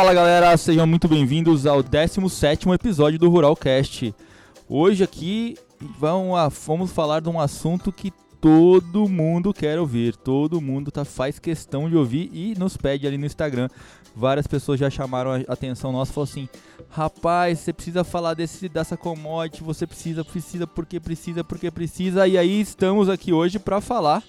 Fala galera, sejam muito bem-vindos ao 17 episódio do Ruralcast. Hoje aqui vamos, falar de um assunto que todo mundo quer ouvir, todo mundo tá, faz questão de ouvir e nos pede ali no Instagram. Várias pessoas já chamaram a atenção nossa falaram assim: rapaz, você precisa falar desse, dessa commodity, você precisa, precisa, porque precisa, porque precisa. E aí estamos aqui hoje para falar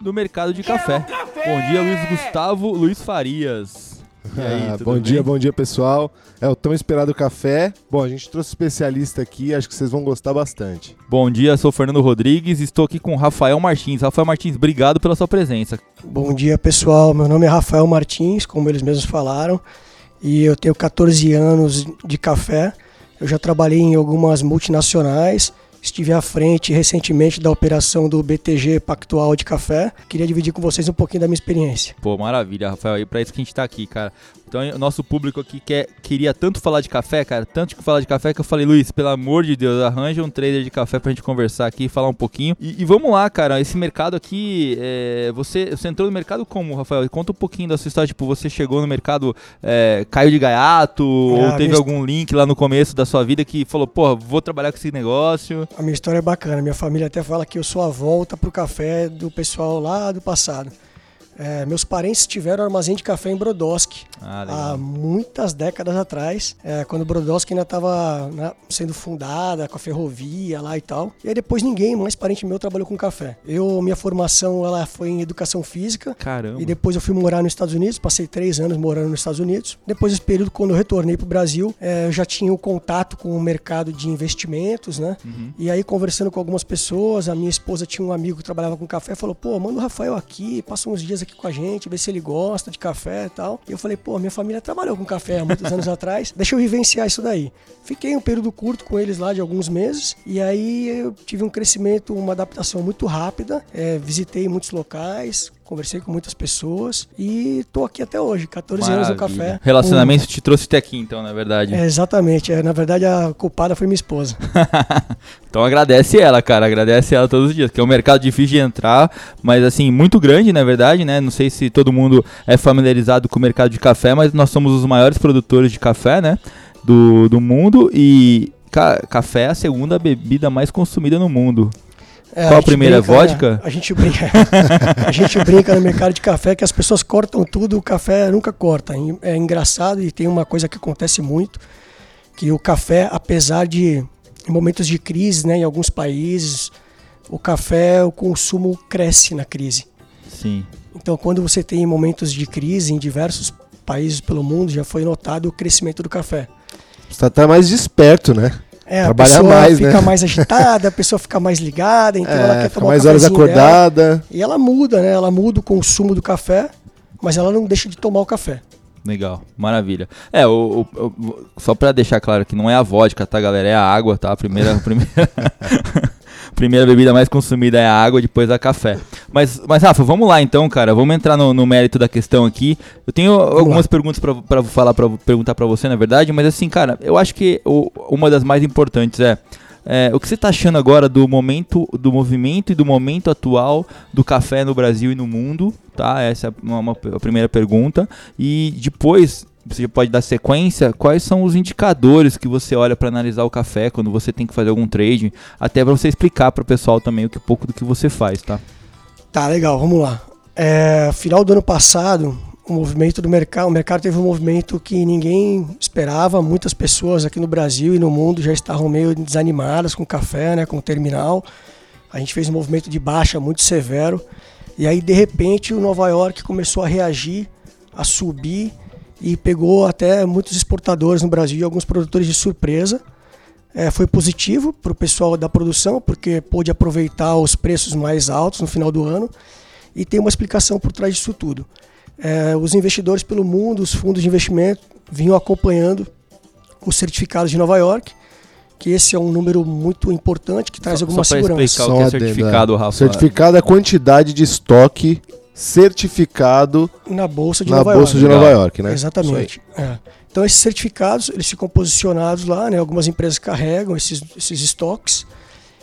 do mercado de café. café. Bom dia, Luiz Gustavo Luiz Farias. Aí, ah, bom bem? dia, bom dia pessoal. É o tão esperado café. Bom, a gente trouxe especialista aqui, acho que vocês vão gostar bastante. Bom dia, sou Fernando Rodrigues, estou aqui com Rafael Martins. Rafael Martins, obrigado pela sua presença. Bom dia pessoal, meu nome é Rafael Martins, como eles mesmos falaram, e eu tenho 14 anos de café. Eu já trabalhei em algumas multinacionais Estive à frente recentemente da operação do BTG Pactual de Café. Queria dividir com vocês um pouquinho da minha experiência. Pô, maravilha, Rafael. E para isso que a gente está aqui, cara. Então, o nosso público aqui quer, queria tanto falar de café, cara, tanto que falar de café que eu falei, Luiz, pelo amor de Deus, arranja um trader de café pra gente conversar aqui, falar um pouquinho. E, e vamos lá, cara, esse mercado aqui, é, você, você entrou no mercado como, Rafael? Conta um pouquinho da sua história, tipo, você chegou no mercado, é, caiu de gaiato, é, ou teve algum link lá no começo da sua vida que falou, porra, vou trabalhar com esse negócio? A minha história é bacana, minha família até fala que eu sou a volta pro café do pessoal lá do passado. É, meus parentes tiveram armazém de café em Brodowski ah, há muitas décadas atrás, é, quando Brodowski ainda estava né, sendo fundada com a ferrovia lá e tal. E aí depois ninguém mais parente meu trabalhou com café. Eu, minha formação ela foi em educação física. Caramba. E depois eu fui morar nos Estados Unidos, passei três anos morando nos Estados Unidos. Depois desse período, quando eu retornei para o Brasil, é, eu já tinha o um contato com o mercado de investimentos, né? Uhum. E aí conversando com algumas pessoas, a minha esposa tinha um amigo que trabalhava com café, falou: pô, manda o Rafael aqui, passa uns dias aqui com a gente, ver se ele gosta de café e tal. E eu falei, pô, minha família trabalhou com café há muitos anos atrás, deixa eu vivenciar isso daí. Fiquei um período curto com eles lá de alguns meses e aí eu tive um crescimento, uma adaptação muito rápida. É, visitei muitos locais, conversei com muitas pessoas e tô aqui até hoje, 14 Maravilha. anos no café. Relacionamento te trouxe até aqui, então, na verdade. É, exatamente. É, na verdade, a culpada foi minha esposa. então agradece ela, cara. Agradece ela todos os dias, que é um mercado difícil de entrar, mas assim, muito grande, na verdade, né? Não sei se todo mundo é familiarizado com o mercado de café, mas nós somos os maiores produtores de café, né? Do, do mundo e ca café é a segunda bebida mais consumida no mundo. É, Qual a, a primeira? Brinca, vodka? É, a gente brinca. a gente brinca no mercado de café que as pessoas cortam tudo, o café nunca corta. É engraçado e tem uma coisa que acontece muito, que o café, apesar de em momentos de crise, né, em alguns países, o café, o consumo cresce na crise. Sim. Então, quando você tem momentos de crise em diversos países pelo mundo, já foi notado o crescimento do café. Você está mais desperto, né? É, a pessoa mais, fica né? mais agitada, a pessoa fica mais ligada, então é, ela quer tomar mais um horas acordada. Dela, e ela muda, né? Ela muda o consumo do café, mas ela não deixa de tomar o café. Legal, maravilha. É, o, o, o só para deixar claro que não é a vodka, tá, galera? É a água, tá? A primeira, a primeira primeira bebida mais consumida é a água, depois a café. Mas, mas Rafa, vamos lá então, cara. Vamos entrar no, no mérito da questão aqui. Eu tenho vamos algumas lá. perguntas para falar, para perguntar para você, na verdade, mas assim, cara, eu acho que o, uma das mais importantes é, é, o que você está achando agora do momento, do movimento e do momento atual do café no Brasil e no mundo, tá? Essa é uma, uma a primeira pergunta. E depois, você pode dar sequência, quais são os indicadores que você olha para analisar o café quando você tem que fazer algum trade, até para você explicar para o pessoal também o que pouco do que você faz, tá? Tá legal, vamos lá. É, final do ano passado, o movimento do mercado, o mercado teve um movimento que ninguém esperava, muitas pessoas aqui no Brasil e no mundo já estavam meio desanimadas com o café, né, com o terminal. A gente fez um movimento de baixa muito severo e aí de repente o Nova York começou a reagir, a subir e pegou até muitos exportadores no Brasil e alguns produtores de surpresa. É, foi positivo para o pessoal da produção, porque pôde aproveitar os preços mais altos no final do ano. E tem uma explicação por trás disso tudo. É, os investidores pelo mundo, os fundos de investimento, vinham acompanhando os certificados de Nova York, que esse é um número muito importante que traz só, alguma só segurança. Explicar o que é certificado, Rafa. Certificado é a quantidade de estoque certificado na bolsa de, na Nova, bolsa York. de Nova York, né? Exatamente. É. Então esses certificados eles ficam posicionados lá, né? Algumas empresas carregam esses, esses estoques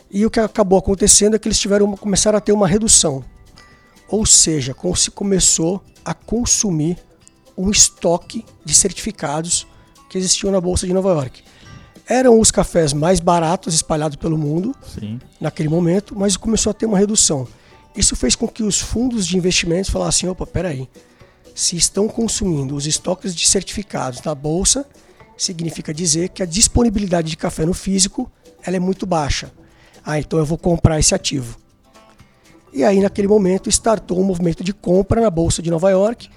e o que acabou acontecendo é que eles tiveram começaram a ter uma redução, ou seja, se começou a consumir um estoque de certificados que existiam na Bolsa de Nova York. Eram os cafés mais baratos espalhados pelo mundo Sim. naquele momento, mas começou a ter uma redução. Isso fez com que os fundos de investimentos falassem: opa, peraí, se estão consumindo os estoques de certificados na bolsa, significa dizer que a disponibilidade de café no físico ela é muito baixa. Ah, então eu vou comprar esse ativo. E aí, naquele momento, startou um movimento de compra na Bolsa de Nova York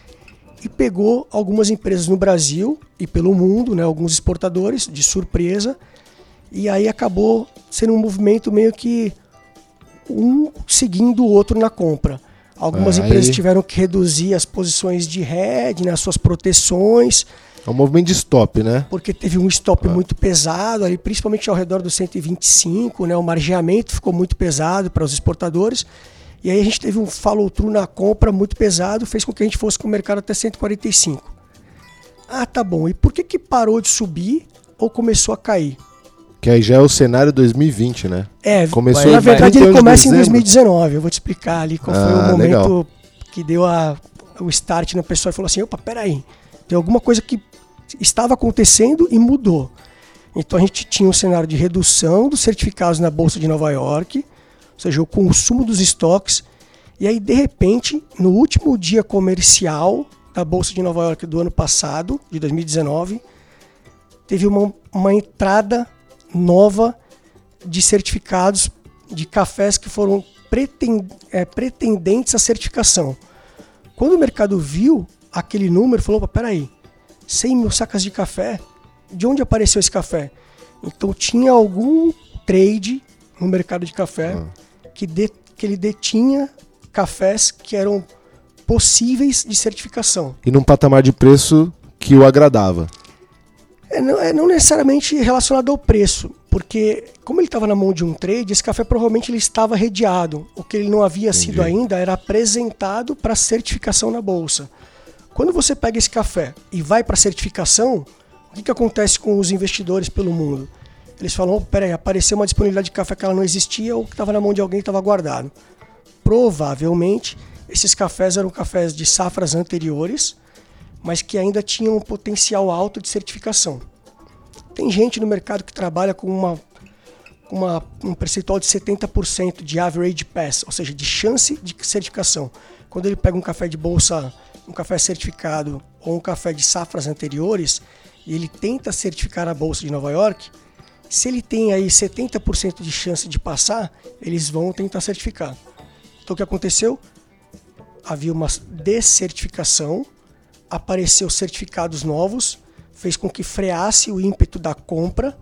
e pegou algumas empresas no Brasil e pelo mundo, né, alguns exportadores, de surpresa. E aí acabou sendo um movimento meio que um seguindo o outro na compra. Algumas Aí- empresas tiveram que reduzir as posições de hedge, né, as suas proteções, É um movimento de stop, né? porque teve um stop muito pesado, ali, principalmente ao redor dos 125, né, o margeamento ficou muito pesado para os exportadores. E aí a gente teve um follow-through na compra muito pesado, fez com que a gente fosse com o mercado até 145. Ah, tá bom. E por que, que parou de subir ou começou a cair? Que aí já é o cenário 2020, né? É, Começou na verdade 31 ele começa em dezembro. 2019. Eu vou te explicar ali qual foi Ah, o momento legal. que deu a, o start na pessoa e falou assim: opa, peraí, tem alguma coisa que estava acontecendo e mudou. Então a gente tinha um cenário de redução dos certificados na Bolsa de Nova York, ou seja, o consumo dos estoques. E aí, de repente, no último dia comercial da Bolsa de Nova York do ano passado, de 2019, teve uma, uma entrada nova de certificados de cafés que foram é, pretendentes à certificação. Quando o mercado viu aquele número, falou: "Opa, peraí, 100 mil sacas de café, de onde apareceu esse café? Então tinha algum trade no mercado de café que, de- que ele detinha cafés que eram possíveis de certificação. E num patamar de preço que o agradava. É não, é não necessariamente relacionado ao preço, porque como ele estava na mão de um trade, esse café provavelmente ele estava redeado. O que ele não havia sido ainda era apresentado para certificação na bolsa. Quando você pega esse café e vai para certificação, o que, que acontece com os investidores pelo mundo? Eles falam: oh, peraí, apareceu uma disponibilidade de café que ela não existia ou que estava na mão de alguém que estava guardado. Provavelmente, esses cafés eram cafés de safras anteriores, mas que ainda tinham um potencial alto de certificação. Tem gente no mercado que trabalha com uma, uma, um percentual de 70% de average pass, ou seja, de chance de certificação. Quando ele pega um café de bolsa, um café certificado ou um café de safras anteriores, e ele tenta certificar a bolsa de Nova York, se ele tem aí 70% de chance de passar, eles vão tentar certificar. Então o que aconteceu? Havia uma descertificação, apareceu certificados novos, fez com que freasse o ímpeto da compra.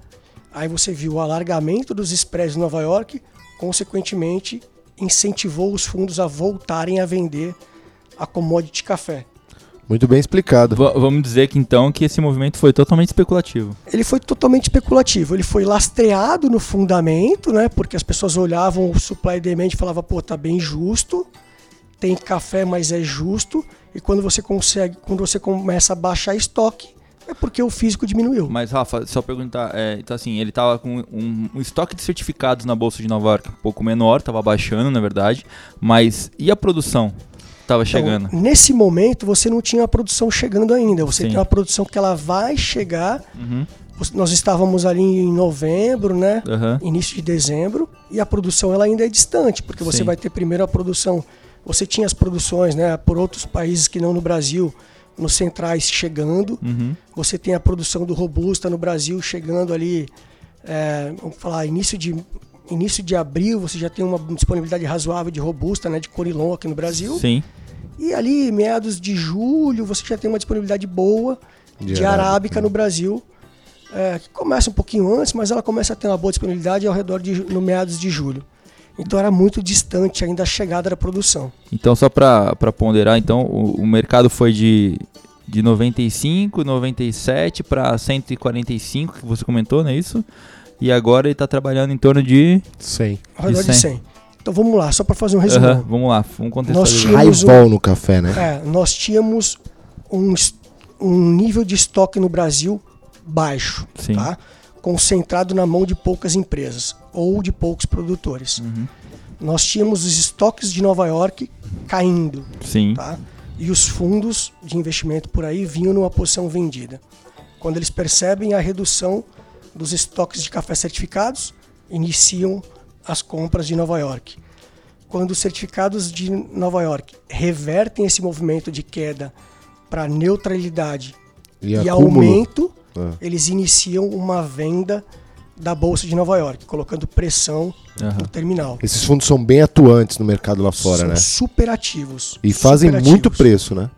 Aí você viu o alargamento dos spreads em Nova York, consequentemente incentivou os fundos a voltarem a vender a commodity café. Muito bem explicado. Va- vamos dizer que então que esse movimento foi totalmente especulativo. Ele foi totalmente especulativo, ele foi lastreado no fundamento, né? Porque as pessoas olhavam o supply e demand e falavam, pô, tá bem justo, tem café, mas é justo. E quando você consegue, quando você começa a baixar estoque, é porque o físico diminuiu. Mas, Rafa, só perguntar, é, então assim, ele tava com um, um estoque de certificados na Bolsa de Nova York um pouco menor, tava baixando, na verdade, mas e a produção? Tava chegando. Então, nesse momento, você não tinha a produção chegando ainda. Você Sim. tem uma produção que ela vai chegar. Uhum, Nós estávamos ali em novembro, né? aham, Início de dezembro. E a produção ela ainda é distante, porque você Sim. vai ter primeiro a produção. Você tinha as produções, né? Por outros países que não no Brasil, nos centrais chegando. uhum, Você tem a produção do Robusta no Brasil chegando ali, é, vamos falar, início de, início de abril, você já tem uma disponibilidade razoável de Robusta, né, de Corilon aqui no Brasil. sim, E ali, meados de julho, você já tem uma disponibilidade boa De de, arábica, arábica no Brasil, é, que começa um pouquinho antes, mas ela começa a ter uma boa disponibilidade ao redor de no meados de julho. Então era muito distante ainda a chegada da produção. Então, só para ponderar, então, o, o mercado foi de, de 95, 97 para 145, que você comentou, não é isso? E agora ele está trabalhando em torno de. 100. Ao redor De de 100. 100. Então vamos lá, só para fazer um resumo. Vamos lá, vamos contextualizar. Nós tínhamos Highball no café, né? É, nós tínhamos um, um nível de estoque no Brasil baixo, Sim. tá? Concentrado na mão de poucas empresas ou de poucos produtores. Uhum. Nós tínhamos os estoques de Nova York caindo, Sim. tá? e os fundos de investimento por aí vinham numa posição vendida. Quando eles percebem a redução dos estoques de café certificados, iniciam as compras de Nova York. Quando os certificados de Nova York revertem esse movimento de queda para neutralidade e, e aumento, é. eles iniciam uma venda da Bolsa de Nova York, colocando pressão uhum. no terminal. Esses fundos são bem atuantes no mercado lá fora, são né? Super ativos. E fazem muito preço, né?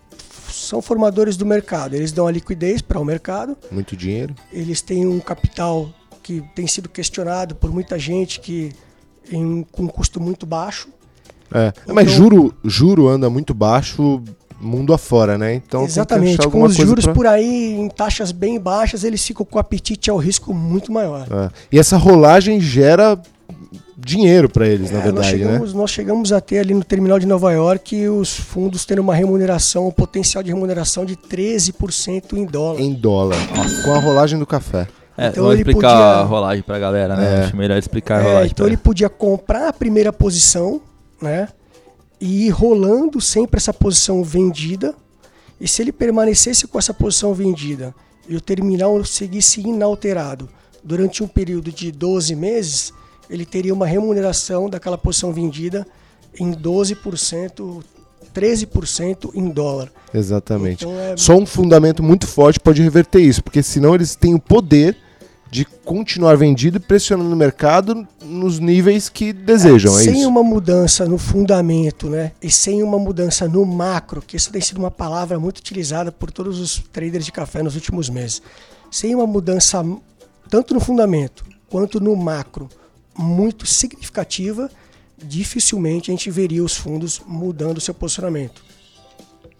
São formadores do mercado. Eles dão a liquidez para o mercado. Muito dinheiro. Eles têm um capital que tem sido questionado por muita gente que em, com um custo muito baixo. É, então, mas juro, juro anda muito baixo mundo afora, né? Então exatamente. Com os juros pra... por aí em taxas bem baixas, eles ficam com o apetite ao risco muito maior. É. E essa rolagem gera dinheiro para eles, é, na verdade, nós chegamos, né? Nós chegamos a ter ali no terminal de Nova York os fundos tendo uma remuneração, um potencial de remuneração de 13% em dólar. Em dólar. Com a rolagem do café. É, então vamos explicar podia... a rolagem pra galera, né? É. Acho melhor explicar a é, rolagem. então ele podia comprar a primeira posição, né? E ir rolando sempre essa posição vendida. E se ele permanecesse com essa posição vendida e o terminal seguisse inalterado durante um período de 12 meses, ele teria uma remuneração daquela posição vendida em 12%, 13% em dólar. Exatamente. Então é... Só um fundamento muito forte pode reverter isso, porque senão eles têm o poder de continuar vendido e pressionando o mercado nos níveis que desejam. É, sem isso? uma mudança no fundamento, né? E sem uma mudança no macro, que essa tem sido uma palavra muito utilizada por todos os traders de café nos últimos meses. Sem uma mudança tanto no fundamento quanto no macro muito significativa, dificilmente a gente veria os fundos mudando o seu posicionamento.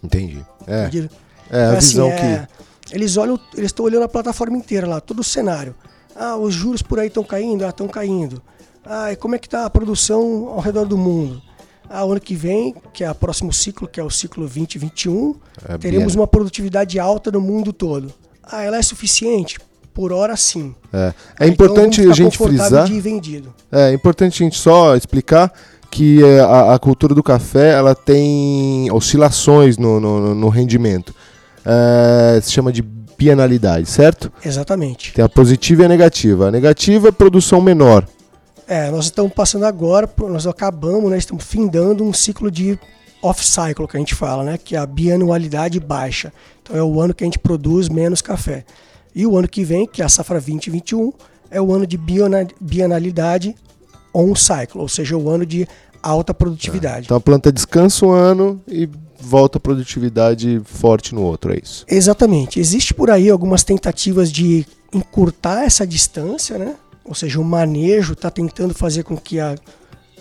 Entendi. É, é a então, assim, visão é, que. Eles olham, eles estão olhando a plataforma inteira lá, todo o cenário. Ah, os juros por aí estão caindo, ah, estão caindo. Ah, e como é que está a produção ao redor do mundo? Ah, ano que vem, que é o próximo ciclo, que é o ciclo 2021, é teremos uma produtividade alta no mundo todo. Ah, ela é suficiente? Por hora, sim. É, é importante então, a gente frisar. É, importante a gente só explicar que é, a, a, cultura do café ela tem oscilações no, no, no rendimento. É, se chama de bienalidade, certo? Exatamente. Tem a positiva e a negativa. A negativa é produção menor. É, nós estamos passando agora, nós acabamos, né, estamos findando um ciclo de off-cycle, que a gente fala, né, que é a bianualidade baixa. Então é o ano que a gente produz menos café. E o ano que vem, que é a safra 2021, é o ano de bienalidade on cycle, ou seja, o ano de alta produtividade. É. Então a planta descansa um ano e volta a produtividade forte no outro, é isso? Exatamente. Existe por aí algumas tentativas de encurtar essa distância, né? Ou seja, o manejo está tentando fazer com que a,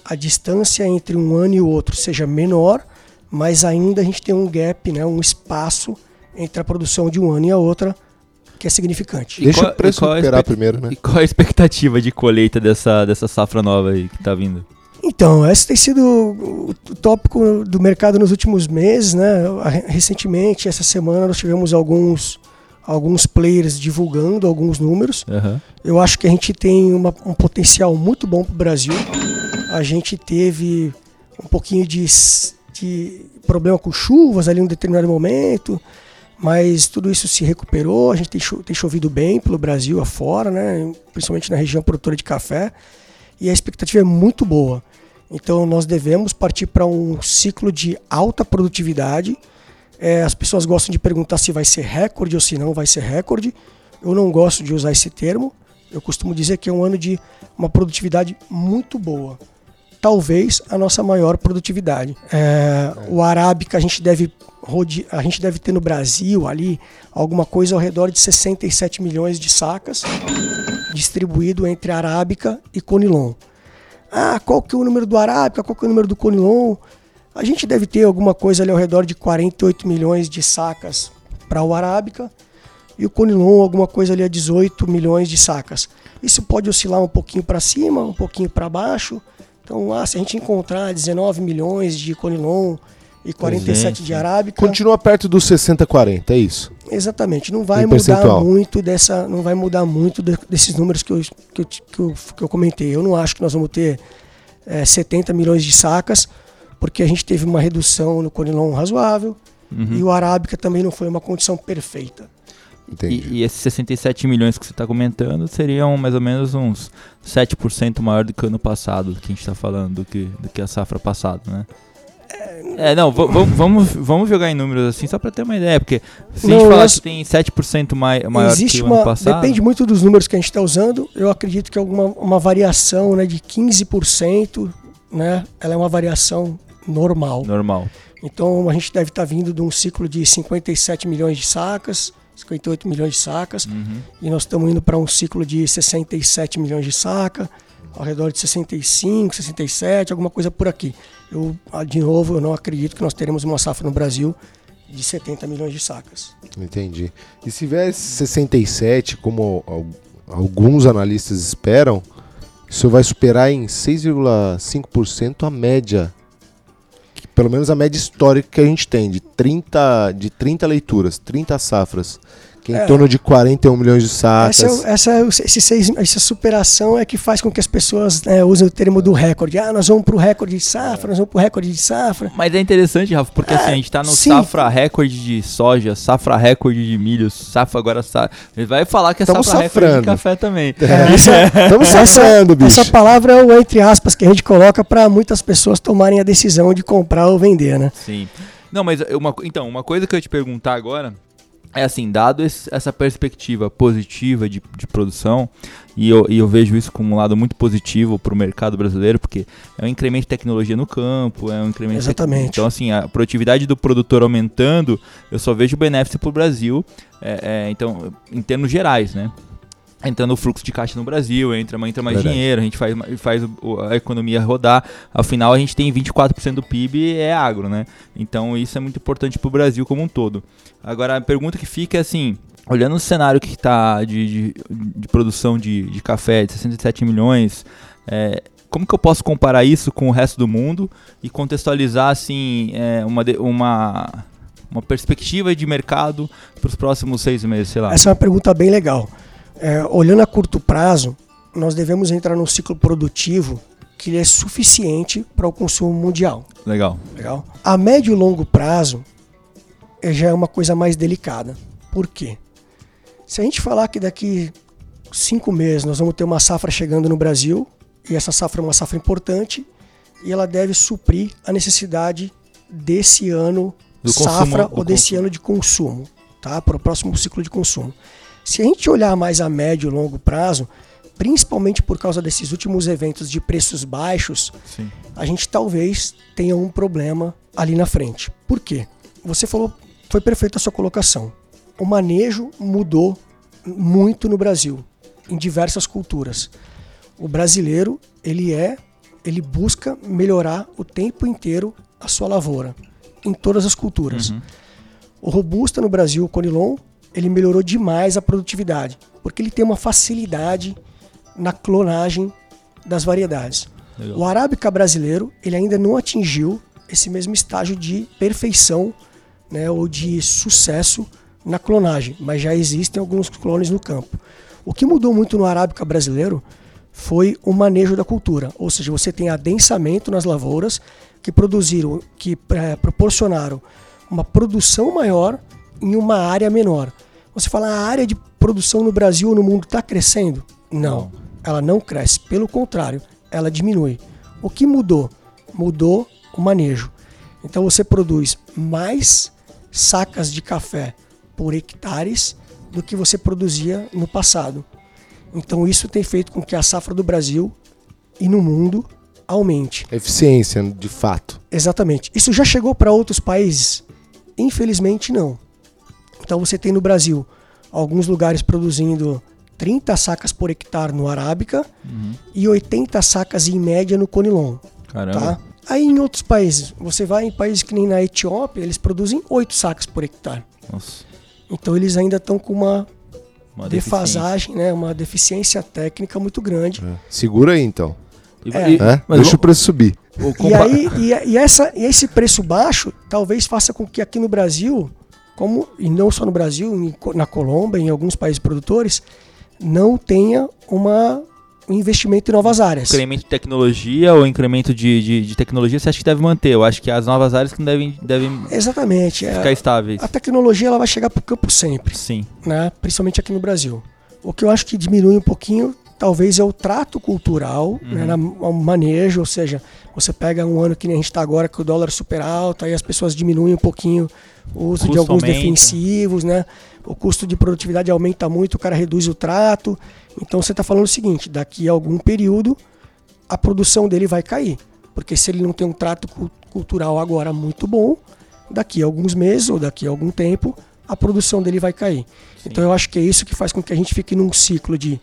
a distância entre um ano e o outro seja menor, mas ainda a gente tem um gap, né? um espaço entre a produção de um ano e a outra que é significante. E Deixa qual, o preço recuperar primeiro, né? E qual a expectativa de colheita dessa, dessa safra nova aí que está vindo? Então, esse tem sido o tópico do mercado nos últimos meses, né? Recentemente, essa semana, nós tivemos alguns, alguns players divulgando alguns números. Uhum. Eu acho que a gente tem uma, um potencial muito bom para o Brasil. A gente teve um pouquinho de, de problema com chuvas ali em um determinado momento mas tudo isso se recuperou, a gente tem, cho tem chovido bem pelo Brasil afora, né? principalmente na região produtora de café, e a expectativa é muito boa. Então nós devemos partir para um ciclo de alta produtividade. É, as pessoas gostam de perguntar se vai ser recorde ou se não vai ser recorde. Eu não gosto de usar esse termo. Eu costumo dizer que é um ano de uma produtividade muito boa. Talvez a nossa maior produtividade. É, o arábica a gente deve a gente deve ter no Brasil ali alguma coisa ao redor de 67 milhões de sacas distribuído entre arábica e conilon. Ah, qual que é o número do arábica, qual que é o número do conilon? A gente deve ter alguma coisa ali ao redor de 48 milhões de sacas para o arábica e o conilon alguma coisa ali a 18 milhões de sacas. Isso pode oscilar um pouquinho para cima, um pouquinho para baixo. Então, ah, se a gente encontrar 19 milhões de conilon e 47 de arábica. Continua perto dos 60-40, é isso? Exatamente. Não vai mudar muito dessa, não vai mudar muito de, desses números que eu, que, eu, que, eu, que eu comentei. Eu não acho que nós vamos ter é, 70 milhões de sacas, porque a gente teve uma redução no conilon razoável. uhum. e o Arábica também não foi uma condição perfeita. Entendi. E, e esses 67 milhões que você está comentando seriam mais ou menos uns 7% maior do que o ano passado, que a gente está falando, do que, do que a safra passada, né? É, não, vamos, vamos jogar em números assim, só para ter uma ideia, porque se não, a gente falar que tem 7% mai, maior existe que o uma, ano passado... Depende muito dos números que a gente está usando, eu acredito que alguma uma variação né, de 15%, né, ela é uma variação normal. Normal. Então a gente deve estar tá vindo de um ciclo de 57 milhões de sacas, 58 milhões de sacas, uhum. e nós estamos indo para um ciclo de 67 milhões de sacas, ao redor de 65, 67, alguma coisa por aqui. Eu, ah, de novo, eu não acredito que nós teremos uma safra no Brasil de 70 milhões de sacas. Entendi. E se vier 67, como alguns analistas esperam, isso vai superar em 6,5% a média, pelo menos a média histórica que a gente tem, de 30, de 30 leituras, 30 safras que é em é. torno de 41 milhões de sacas. Essa, essa, esse seis, essa superação é que faz com que as pessoas né, usem o termo do recorde. Ah, nós vamos para o recorde de safra, nós vamos para o recorde de safra. Mas é interessante, Rafa, porque assim, a gente está no sim. safra recorde de soja, safra recorde de milho, safra agora safra. Ele vai falar que é Estamos safra safrando. recorde de café também. É, Estamos safrando, bicho. Essa palavra é o entre aspas que a gente coloca para muitas pessoas tomarem a decisão de comprar ou vender, né? Sim. Não, mas uma, então, uma coisa que eu ia te perguntar agora é assim, dado esse, essa perspectiva positiva de, de produção, e eu, e eu, vejo isso como um lado muito positivo para o mercado brasileiro, porque é um incremento de tecnologia no campo, é um incremento. Exatamente. De, então, assim, a produtividade do produtor aumentando, eu só vejo benefício para o Brasil, é, é, então, em termos gerais, né? Entrando o fluxo de caixa no Brasil, entra, entra mais Verdade. dinheiro, a gente faz, faz a economia rodar. Afinal, a gente tem 24% do PIB é agro, né? Então isso é muito importante para o Brasil como um todo. Agora, a pergunta que fica é assim, olhando o cenário que está de, de, de, produção de, de café de 67 milhões, é, como que eu posso comparar isso com o resto do mundo e contextualizar assim é, uma, uma, uma perspectiva de mercado para os próximos seis meses, sei lá? Essa é uma pergunta bem legal. É, olhando a curto prazo, nós devemos entrar num ciclo produtivo que é suficiente para o consumo mundial. Legal. Legal. A médio e longo prazo é, já é uma coisa mais delicada. Por quê? Se a gente falar que daqui cinco meses nós vamos ter uma safra chegando no Brasil, e essa safra é uma safra importante, e ela deve suprir a necessidade desse ano do safra consumo, ou desse consumo. ano de consumo, tá? Para o próximo ciclo de consumo. Se a gente olhar mais a médio e longo prazo, principalmente por causa desses últimos eventos de preços baixos, Sim. a gente talvez tenha um problema ali na frente. Por quê? Você falou, foi perfeita a sua colocação. O manejo mudou muito no Brasil, em diversas culturas. O brasileiro, ele é, ele busca melhorar o tempo inteiro a sua lavoura, em todas as culturas. Uhum. O robusta no Brasil, o Conilon, ele melhorou demais a produtividade, porque ele tem uma facilidade na clonagem das variedades. Legal. O arábica brasileiro, ele ainda não atingiu esse mesmo estágio de perfeição, né, ou de sucesso na clonagem, mas já existem alguns clones no campo. O que mudou muito no arábica brasileiro foi o manejo da cultura, ou seja, você tem adensamento nas lavouras que produziram, que é, proporcionaram uma produção maior em uma área menor. Você fala, a área de produção no Brasil ou no mundo está crescendo? Não, ela não cresce. Pelo contrário, ela diminui. O que mudou? Mudou o manejo. Então você produz mais sacas de café por hectares do que você produzia no passado. Então isso tem feito com que a safra do Brasil e no mundo aumente. Eficiência, de fato. Exatamente. Isso já chegou para outros países? Infelizmente não. Então você tem no Brasil alguns lugares produzindo 30 sacas por hectare no Arábica uhum. e 80 sacas em média no Conilon. Caramba. Tá? Aí em outros países, você vai em países que nem na Etiópia, eles produzem 8 sacas por hectare. Nossa. Então eles ainda estão com uma, uma defasagem, né, uma deficiência técnica muito grande. É. Segura aí então. É. É? Deixa o preço subir. E, aí, e, e, essa, e esse preço baixo talvez faça com que aqui no Brasil como e não só no Brasil, na Colômbia, em alguns países produtores, não tenha uma o investimento em novas áreas. Incremento de tecnologia ou incremento de, de, de, tecnologia você acha que deve manter? Eu acho que as novas áreas que não devem, devem Exatamente, ficar é, estáveis. A tecnologia ela vai chegar para o campo sempre. Sim. Né? Principalmente aqui no Brasil. O que eu acho que diminui um pouquinho, talvez, é o trato cultural, né? uhum. né? o manejo, ou seja, você pega um ano que nem a gente está agora, com o dólar super alto, aí as pessoas diminuem um pouquinho o uso de alguns aumenta. defensivos, né? O custo de produtividade aumenta muito, o cara reduz o trato. Então você está falando o seguinte: daqui a algum período a produção dele vai cair. Porque se ele não tem um trato cultural agora muito bom, daqui a alguns meses ou daqui a algum tempo, a produção dele vai cair. Sim. Então eu acho que é isso que faz com que a gente fique num ciclo de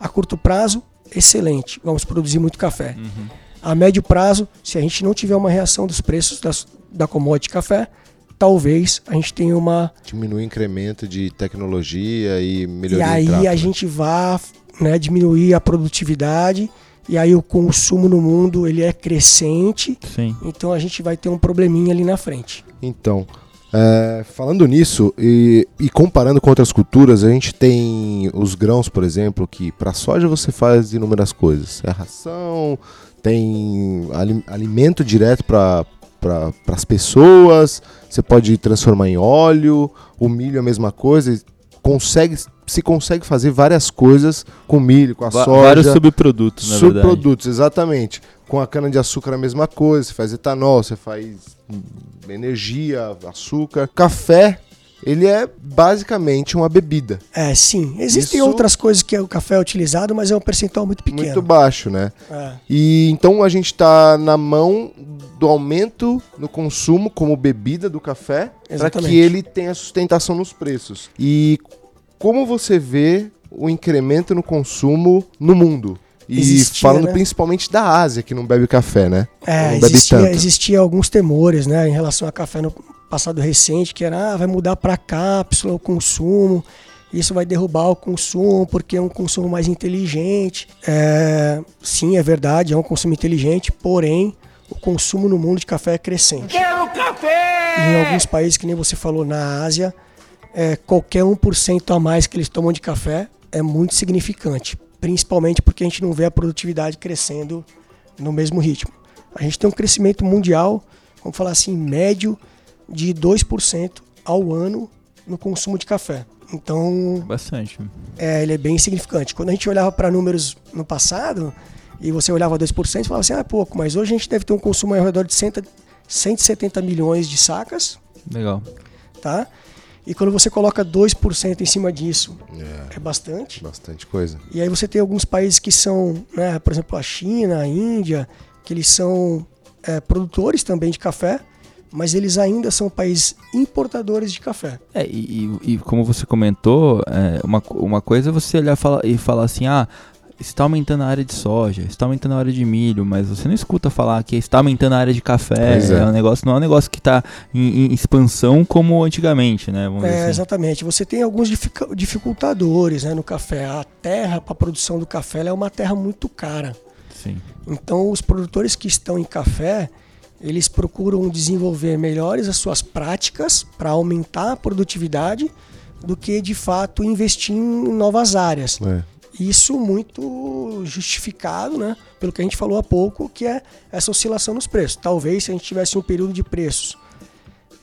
a curto prazo, excelente, vamos produzir muito café. Uhum. A médio prazo, se a gente não tiver uma reação dos preços das, da commodity café, talvez a gente tenha uma. Diminui o incremento de tecnologia e melhoria. E aí a gente vá né, diminuir a produtividade e aí o consumo no mundo ele é crescente. Sim. Então a gente vai ter um probleminha ali na frente. Então, é, falando nisso e, e, comparando com outras culturas, a gente tem os grãos, por exemplo, que para soja você faz inúmeras coisas. É ração, tem alimento direto para para as pessoas, você pode transformar em óleo, o milho é a mesma coisa, consegue se consegue fazer várias coisas com milho, com a Va soja. Vários subprodutos, na Subprodutos, verdade. exatamente. Com a cana de açúcar é a mesma coisa, você faz etanol, você faz energia, açúcar. Café ele é basicamente uma bebida. É, sim. Existem Isso... outras coisas que o café é utilizado, mas é um percentual muito pequeno. Muito baixo, né? É. E então a gente está na mão do aumento no consumo como bebida do café para que ele tenha sustentação nos preços. E como você vê o incremento no consumo no mundo? E existia, falando né? principalmente da Ásia, que não bebe café, né? É, existia, existia, alguns temores, né, em relação a café no passado recente, que era, ah, vai mudar para cápsula o consumo, isso vai derrubar o consumo porque é um consumo mais inteligente. É, sim, é verdade, é um consumo inteligente, porém o consumo no mundo de café é crescente. Quero café! Em alguns países, que nem você falou, na Ásia, é, qualquer 1% a mais que eles tomam de café é muito significante, principalmente porque a gente não vê a produtividade crescendo no mesmo ritmo. A gente tem um crescimento mundial, vamos falar assim, médio de 2% ao ano no consumo de café. Então. Bastante. É, ele é bem significante. Quando a gente olhava para números no passado, e você olhava 2%, e falava assim, ah, é pouco, mas hoje a gente deve ter um consumo ao redor de 170 milhões de sacas. Legal. Tá? E quando você coloca 2% em cima disso, é, é, bastante. Bastante coisa. E aí você tem alguns países que são, né, por exemplo, a China, a Índia, que eles são é, produtores também de café, mas eles ainda são países importadores de café. É, e, e, e como você comentou, é, uma, uma coisa é você olhar fala, e falar assim, ah, está aumentando a área de soja, está aumentando a área de milho, mas você não escuta falar que está aumentando a área de café. É. é. um negócio, não é um negócio que está em, em, expansão como antigamente, né? é, assim. exatamente. Você tem alguns dificultadores né, no café. A terra para a produção do café é uma terra muito cara. Sim. Então, os produtores que estão em café, eles procuram desenvolver melhores as suas práticas para aumentar a produtividade do que de fato investir em novas áreas. É. Isso muito justificado, né, pelo que a gente falou há pouco, que é essa oscilação nos preços. Talvez se a gente tivesse um período de preços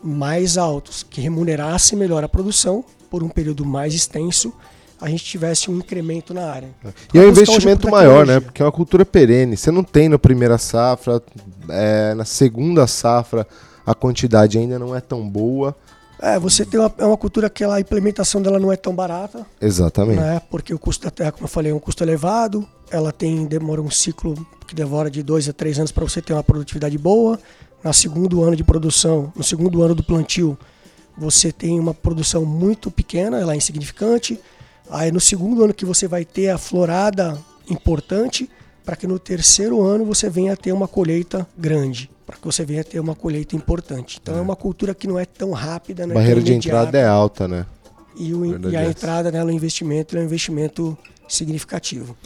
mais altos, que remunerasse melhor a produção por um período mais extenso, a gente tivesse um incremento na área. E é um investimento maior, né? Porque é uma cultura perene. Você não tem na primeira safra, é, na segunda safra a quantidade ainda não é tão boa. É, você tem uma, é uma cultura que a implementação dela não é tão barata. Exatamente. Né? Porque o custo da terra, como eu falei, é um custo elevado. Ela tem demora um ciclo que demora de dois a três anos para você ter uma produtividade boa. No segundo ano de produção, no segundo ano do plantio, você tem uma produção muito pequena, ela é insignificante. Aí no segundo ano que você vai ter a florada importante, para que no terceiro ano você venha a ter uma colheita grande para que você venha ter uma colheita importante. Então é, é uma cultura que não é tão rápida, né? A barreira de entrada é alta, né? E, o, e a é entrada nela, o investimento é um investimento significativo.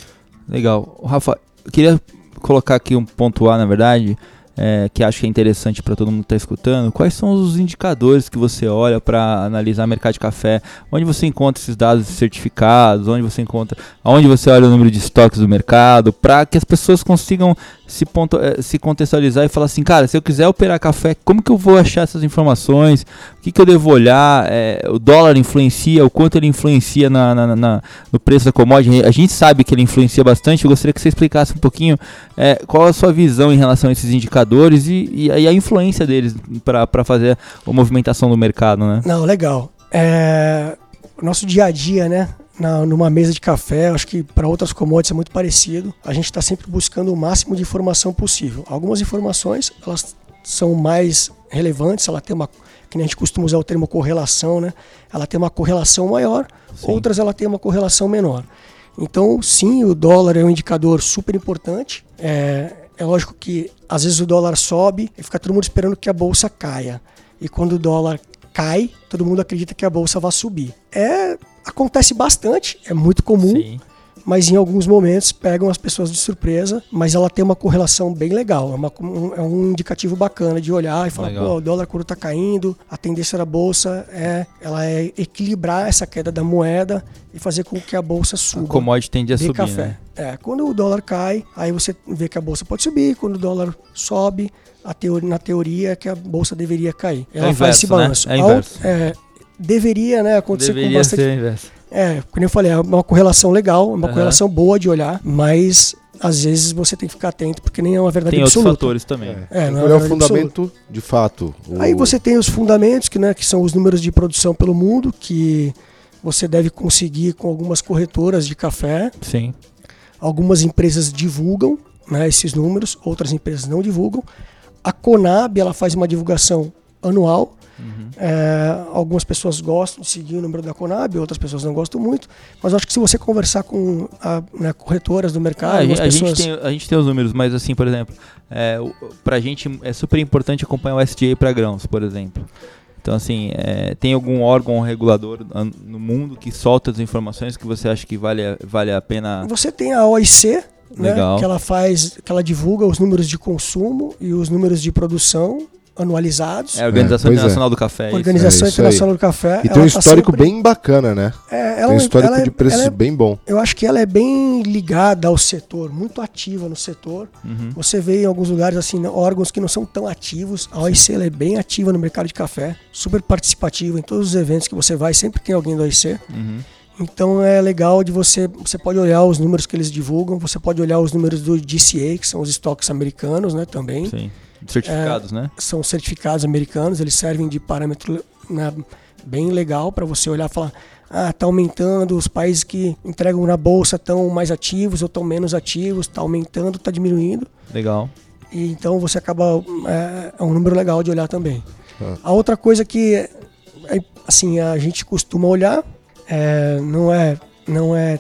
Legal. Rafa, eu queria colocar aqui um ponto A, na verdade. É, que acho que é interessante para todo mundo que está escutando. Quais são os indicadores que você olha para analisar mercado de café? Onde você encontra esses dados certificados? Onde você encontra, onde você olha o número de estoques do mercado? Para que as pessoas consigam se, ponto, eh, se contextualizar e falar assim, cara, se eu quiser operar café, como que eu vou achar essas informações? O que, que eu devo olhar? É, o dólar influencia, o quanto ele influencia na, na, na, no preço da commodity? A gente sabe que ele influencia bastante. Eu gostaria que você explicasse um pouquinho é, qual a sua visão em relação a esses indicadores e, e, a influência deles para fazer a movimentação do mercado, né? Não, legal. É, nosso dia a dia, né? Na, numa mesa de café, acho que para outras commodities é muito parecido. A gente está sempre buscando o máximo de informação possível. Algumas informações elas são mais relevantes, ela tem uma, que a gente costuma usar o termo correlação, né? Ela tem uma correlação maior, sim. outras ela tem uma correlação menor. Então, sim, o dólar é um indicador super importante. É, é lógico que às vezes o dólar sobe e fica todo mundo esperando que a bolsa caia. E quando o dólar cai, todo mundo acredita que a bolsa vai subir. É acontece bastante, é muito comum. Sim. Mas em alguns momentos pegam as pessoas de surpresa, mas ela tem uma correlação bem legal. É, uma, um, é um indicativo bacana de olhar e falar, legal. pô, o dólar quando está caindo, a tendência da bolsa é ela é equilibrar essa queda da moeda e fazer com que a bolsa suba. A commodity tende a subir, café. Né? É, quando o dólar cai, aí você vê que a bolsa pode subir, quando o dólar sobe, teoria, na teoria é que a bolsa deveria cair. Ela é faz esse né? balanço. Né? É inverso. É, deveria né, acontecer deveria com bastante. Ser inverso. É, como eu falei, é uma correlação legal, uma uhum. correlação boa de olhar, mas às vezes você tem que ficar atento, porque nem é uma verdade tem absoluta. Tem outros fatores também. É, é, não é, é o fundamento absoluta. de fato. O... Aí você tem os fundamentos, que, né, que são os números de produção pelo mundo, que você deve conseguir com algumas corretoras de café. Sim. Algumas empresas divulgam né, esses números, outras empresas não divulgam. A Conab ela faz uma divulgação anual. Uhum. É, algumas pessoas gostam de seguir o número da Conab, outras pessoas não gostam muito. Mas acho que se você conversar com a, né, corretoras do mercado, ah, a, pessoas... gente tem, a gente tem os números, mas assim, por exemplo, é, para a gente é super importante acompanhar o SDA para grãos, por exemplo. Então, assim, é, tem algum órgão regulador no mundo que solta as informações que você acha que vale, vale a pena? Você tem a OIC, né, que ela faz, que ela divulga os números de consumo e os números de produção anualizados. É a Organização é, Internacional é. do Café. Organização é Internacional do Café. E tem um tá histórico sempre... bem bacana, né? É, tem um histórico de é- preços bem bom. Eu acho que ela é bem ligada ao setor, muito ativa no setor. Uhum. Você vê em alguns lugares assim órgãos que não são tão ativos. A OIC é bem ativa no mercado de café, super participativa em todos os eventos que você vai, sempre tem alguém da OIC. Uhum. Então é legal de você, você pode olhar os números que eles divulgam, você pode olhar os números do DCA, que são os estoques americanos, né, também. Sim. Certificados, é, né? São certificados americanos, eles servem de parâmetro né, bem legal para você olhar e falar: ah, tá aumentando, os países que entregam na bolsa estão mais ativos ou estão menos ativos, está aumentando, está diminuindo. Legal. E então você acaba. É, é um número legal de olhar também. Ah. A outra coisa que é, assim, a gente costuma olhar, é, não, é, não é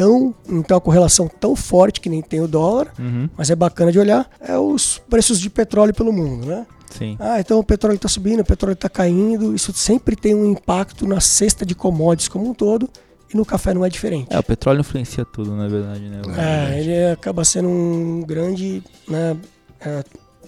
tão, não tem uma correlação tão forte que nem tem o dólar, uhum. mas é bacana de olhar, é os preços de petróleo pelo mundo, né? Sim. Ah, então o petróleo está subindo, o petróleo está caindo, isso sempre tem um impacto na cesta de commodities como um todo, e no café não é diferente. É, o petróleo influencia tudo, na verdade, né? É, ele acaba sendo um grande né, é,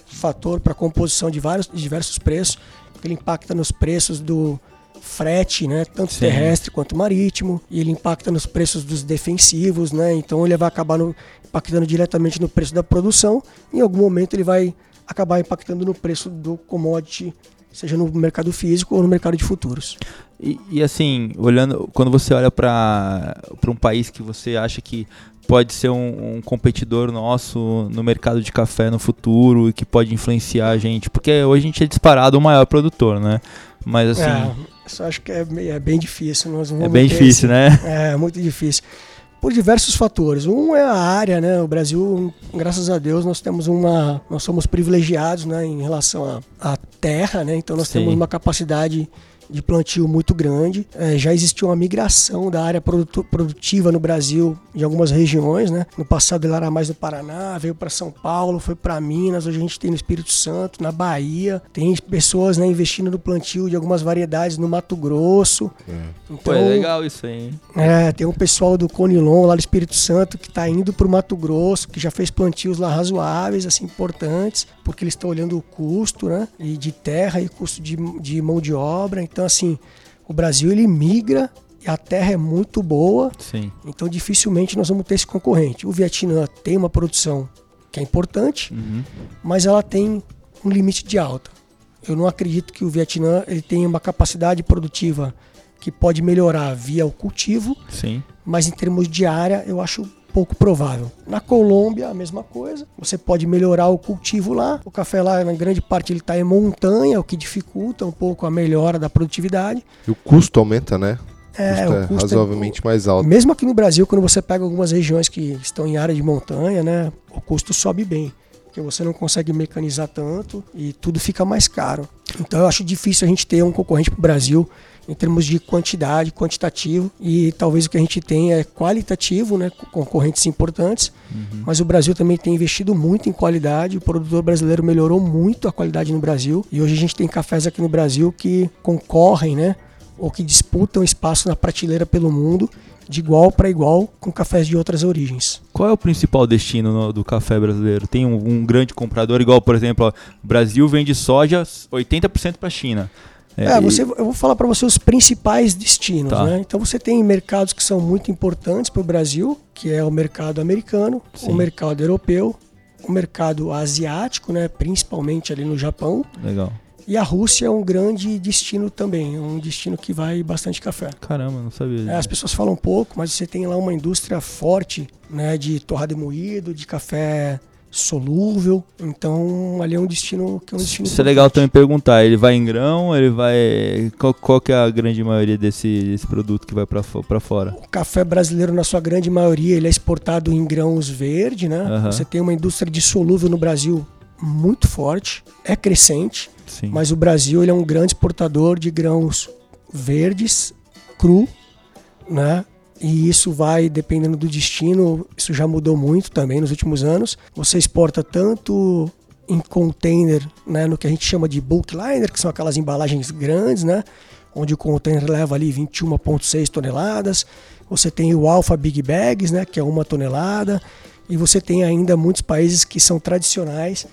fator para a composição de vários de diversos preços, ele impacta nos preços do, frete, né, tanto Sim. terrestre quanto marítimo, e ele impacta nos preços dos defensivos, né? Então ele vai acabar no, impactando diretamente no preço da produção. Em algum momento ele vai acabar impactando no preço do commodity, seja no mercado físico ou no mercado de futuros. E, e assim, olhando, quando você olha para um país que você acha que pode ser um, um, competidor nosso no mercado de café no futuro e que pode influenciar a gente, porque hoje a gente é disparado o maior produtor, né? Mas assim. É, isso acho que é, é bem difícil. Nós é bem difícil, né? É, muito difícil. Por diversos fatores. Um é a área, né? O Brasil, graças a Deus, nós temos uma. Nós somos privilegiados né, em relação à terra, né? Então nós Sim. temos uma capacidade de plantio muito grande. É, já existiu uma migração da área produtiva no Brasil, em algumas regiões, né? No passado ele era mais no Paraná, veio para São Paulo, foi para Minas, hoje a gente tem no Espírito Santo, na Bahia. Tem pessoas né, investindo no plantio de algumas variedades no Mato Grosso. É. Então, Pô, é legal isso aí. Hein? É, tem um pessoal do Conilon lá do Espírito Santo que está indo para o Mato Grosso, que já fez plantios lá razoáveis, assim, importantes, porque eles estão olhando o custo, né? E de terra e custo de, de mão de obra. Então, assim, o Brasil ele migra e a terra é muito boa. Sim. Então dificilmente nós vamos ter esse concorrente. O Vietnã tem uma produção que é importante, uhum. mas ela tem um limite de alta. Eu não acredito que o Vietnã ele tenha uma capacidade produtiva que pode melhorar via o cultivo. Sim. Mas em termos de área, eu acho pouco provável. Na Colômbia, a mesma coisa. Você pode melhorar o cultivo lá. O café lá, na grande parte, ele está em montanha, o que dificulta um pouco a melhora da produtividade. E o custo aumenta, né? É, o custo é, é razoavelmente é, mais alto. Mesmo aqui no Brasil, quando você pega algumas regiões que estão em área de montanha, né, o custo sobe bem. Porque você não consegue mecanizar tanto e tudo fica mais caro. Então eu acho difícil a gente ter um concorrente para o Brasil em termos de quantidade, quantitativo, e talvez o que a gente tem é qualitativo, né, concorrentes importantes, uhum. mas o Brasil também tem investido muito em qualidade, o produtor brasileiro melhorou muito a qualidade no Brasil, e hoje a gente tem cafés aqui no Brasil que concorrem, né, ou que disputam espaço na prateleira pelo mundo, de igual para igual com cafés de outras origens. Qual é o principal destino no, do café brasileiro? Tem um, um, grande comprador, igual, por exemplo, o Brasil vende soja 80% para a China. É, é você, eu vou falar para você os principais destinos. Tá. Né? Então você tem mercados que são muito importantes para o Brasil, que é o mercado americano, Sim. o mercado europeu, o mercado asiático, né? principalmente ali no Japão. Legal. E a Rússia é um grande destino também, um destino que vai bastante café. Caramba, não sabia. É, as pessoas falam pouco, mas você tem lá uma indústria forte né, de torrado e moído, de café solúvel. Então, ali é um destino que é um destino. Isso é legal também perguntar. Ele vai em grão? Ele vai. Qual, qual que é a grande maioria desse, desse produto que vai para fora? O café brasileiro, na sua grande maioria, ele é exportado em grãos verde, né? Uhum. Você tem uma indústria de solúvel no Brasil muito forte, é crescente, Sim. mas o Brasil ele é um grande exportador de grãos verdes, cru, né? E isso vai dependendo do destino, isso já mudou muito também nos últimos anos. Você exporta tanto em container, né, no que a gente chama de bulk liner, que são aquelas embalagens grandes, né, onde o container leva ali 21,6 toneladas. Você tem o Alpha Big Bags, né, que é uma tonelada, e você tem ainda muitos países que são tradicionais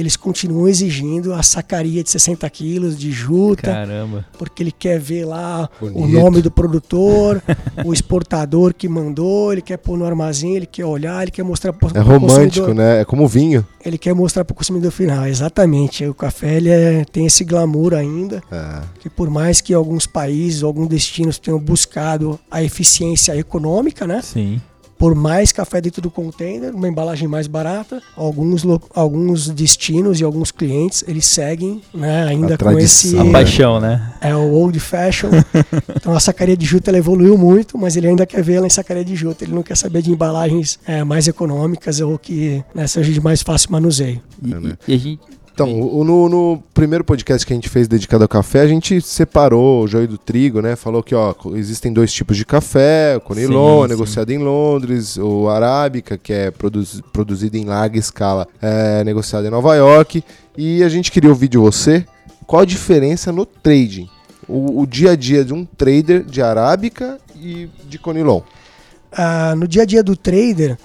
eles continuam exigindo a sacaria de 60 quilos de juta. Caramba. Porque ele quer ver lá Bonito. o nome do produtor, o exportador que mandou, ele quer pôr no armazém, ele quer olhar, ele quer mostrar para É romântico, né? É como vinho. Ele quer mostrar para o consumidor final, exatamente. O café ele é, tem esse glamour ainda, é. que por mais que alguns países, alguns destinos tenham buscado a eficiência econômica, né? Sim por mais café dentro do container, uma embalagem mais barata. Alguns, alguns destinos e alguns clientes, eles seguem né, ainda com esse... A paixão, né? É o old fashion. então a sacaria de juta ela evoluiu muito, mas ele ainda quer ver ela em sacaria de juta. Ele não quer saber de embalagens é, mais econômicas ou que né, seja de mais fácil manuseio. E, é, né? e a gente então, no, no, primeiro podcast que a gente fez dedicado ao café, a gente separou o joio do trigo, né? Falou que ó, existem dois tipos de café, o Conilon, sim, negociado sim. em Londres, o Arábica, que é produz, produzido em larga escala, é negociado em Nova York. E a gente queria ouvir de você qual a diferença no trading, o, o dia a dia de um trader de Arábica e de Conilon. Ah, no dia a dia do trader,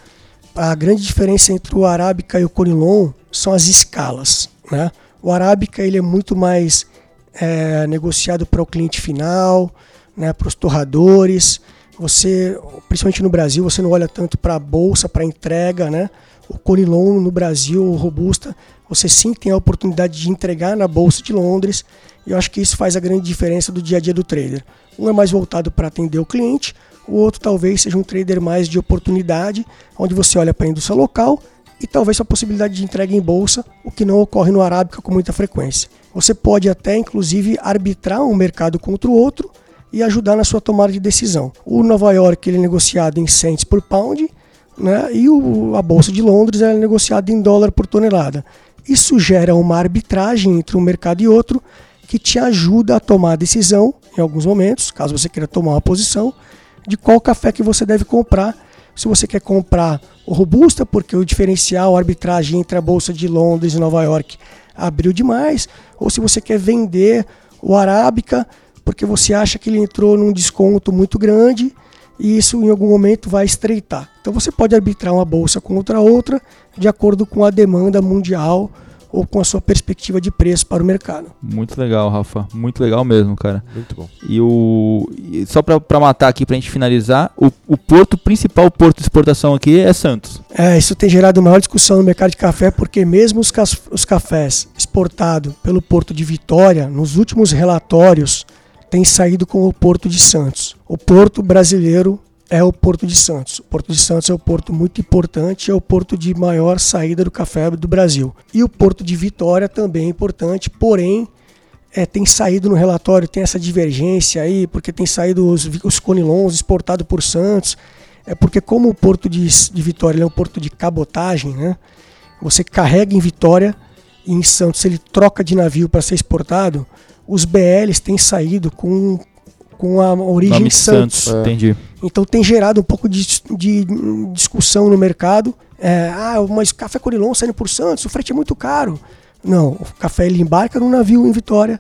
a grande diferença entre o Arábica e o Conilon são as escalas. Né? O Arábica ele é muito mais é, negociado para o cliente final, né, para os torradores. Você, principalmente no Brasil, você não olha tanto para a bolsa, para entrega, né? O Conilon no Brasil, o Robusta, você sim tem a oportunidade de entregar na bolsa de Londres. E eu acho que isso faz a grande diferença do dia a dia do trader. Um é mais voltado para atender o cliente, o outro talvez seja um trader mais de oportunidade, onde você olha para a indústria local e talvez a possibilidade de entrega em bolsa, o que não ocorre no Arábica com muita frequência. Você pode até, inclusive, arbitrar um mercado contra o outro e ajudar na sua tomada de decisão. O Nova York ele é negociado em cents por pound, né? e o, a Bolsa de Londres é negociada em dólar por tonelada. Isso gera uma arbitragem entre um mercado e outro, que te ajuda a tomar a decisão em alguns momentos, caso você queira tomar uma posição, de qual café que você deve comprar. Se você quer comprar o Robusta, porque o diferencial, a arbitragem entre a Bolsa de Londres e Nova York abriu demais, ou se você quer vender o Arábica, porque você acha que ele entrou num desconto muito grande e isso em algum momento vai estreitar. Então você pode arbitrar uma bolsa contra outra de acordo com a demanda mundial ou com a sua perspectiva de preço para o mercado. Muito legal, Rafa. Muito legal mesmo, cara. Muito bom. E o e só para matar aqui para a gente finalizar, o, o porto principal, o porto de exportação aqui é Santos. É, isso tem gerado maior discussão no mercado de café porque mesmo os, os cafés exportados pelo porto de Vitória, nos últimos relatórios, tem saído com o porto de Santos. O porto brasileiro é o Porto de Santos. O Porto de Santos é um porto muito importante, é o porto de maior saída do café do Brasil. E o Porto de Vitória também é importante, porém é, tem saído no relatório, tem essa divergência aí, porque tem saído os, os conilons exportados por Santos. É porque como o Porto de, de Vitória é um porto de cabotagem, né? Você carrega em Vitória e em Santos ele troca de navio para ser exportado, os BLs têm saído com com a origem Nome Santos. Santos. É. Entendi. Então tem gerado um pouco de, de discussão no mercado. É, ah, mas café Corilon saindo por Santos, o frete é muito caro. Não, o café ele embarca num navio em Vitória,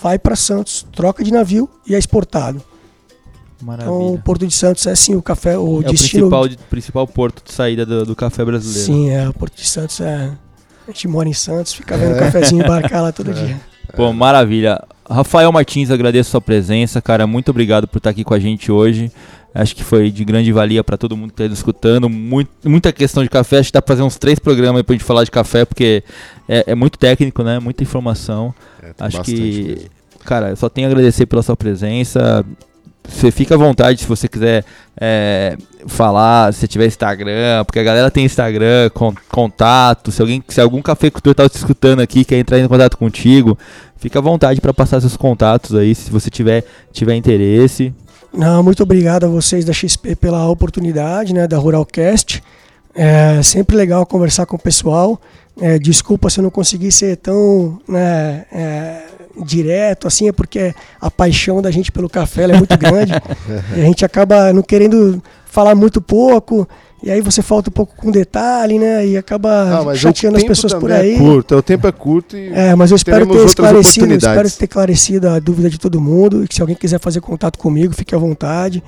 vai para Santos, troca de navio e é exportado. Maravilha. Então, o Porto de Santos é sim o café, o é destino. o principal, principal porto de saída do, do, café brasileiro. Sim, é. O Porto de Santos é. A gente mora em Santos, fica vendo é. cafezinho embarcar lá todo é. dia. Pô, maravilha. Rafael Martins, agradeço a sua presença, cara. Muito obrigado por estar aqui com a gente hoje. Acho que foi de grande valia para todo mundo que está escutando. Muito, muita questão de café. Acho que dá para fazer uns três programas para a gente falar de café, porque é, é, muito técnico, né? Muita informação. É, Acho que, mesmo. cara, só tenho a agradecer pela sua presença. Você fica à vontade se você quiser é, falar, se tiver Instagram, porque a galera tem Instagram, con contato. Se alguém, se algum cafeicultor está te escutando aqui, quer entrar em contato contigo, fica à vontade para passar seus contatos aí, se você tiver, tiver interesse. Não, muito obrigado a vocês da XP pela oportunidade, né, da Ruralcast. É sempre legal conversar com o pessoal. É, desculpa se eu não consegui ser tão né, é, direto, assim, é porque a paixão da gente pelo café é muito grande. a gente acaba não querendo falar muito pouco. E aí você falta um pouco com detalhe, né? E acaba ah, chateando as pessoas por aí. É curto, o tempo é curto e. É, mas eu espero ter esclarecido, espero ter esclarecido a dúvida de todo mundo. E que se alguém quiser fazer contato comigo, fique à vontade.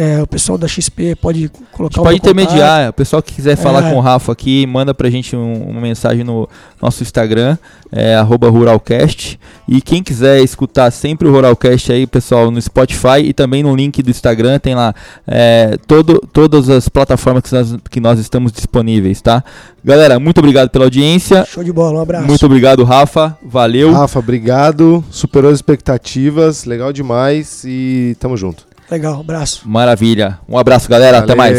É, o pessoal da XP pode colocar um Pode intermediar. O pessoal que quiser falar é. com o Rafa aqui, manda pra gente um, uma mensagem no nosso Instagram, é, Ruralcast. E quem quiser escutar sempre o Ruralcast aí, pessoal, no Spotify e também no link do Instagram, tem lá é, todo, todas as plataformas que nós, que nós estamos disponíveis, tá? Galera, muito obrigado pela audiência. Show de bola, um abraço. Muito obrigado, Rafa. Valeu. Rafa, obrigado. Superou as expectativas, legal demais e tamo junto. Legal, abraço. Maravilha. Um abraço, galera. Valeu. Até mais.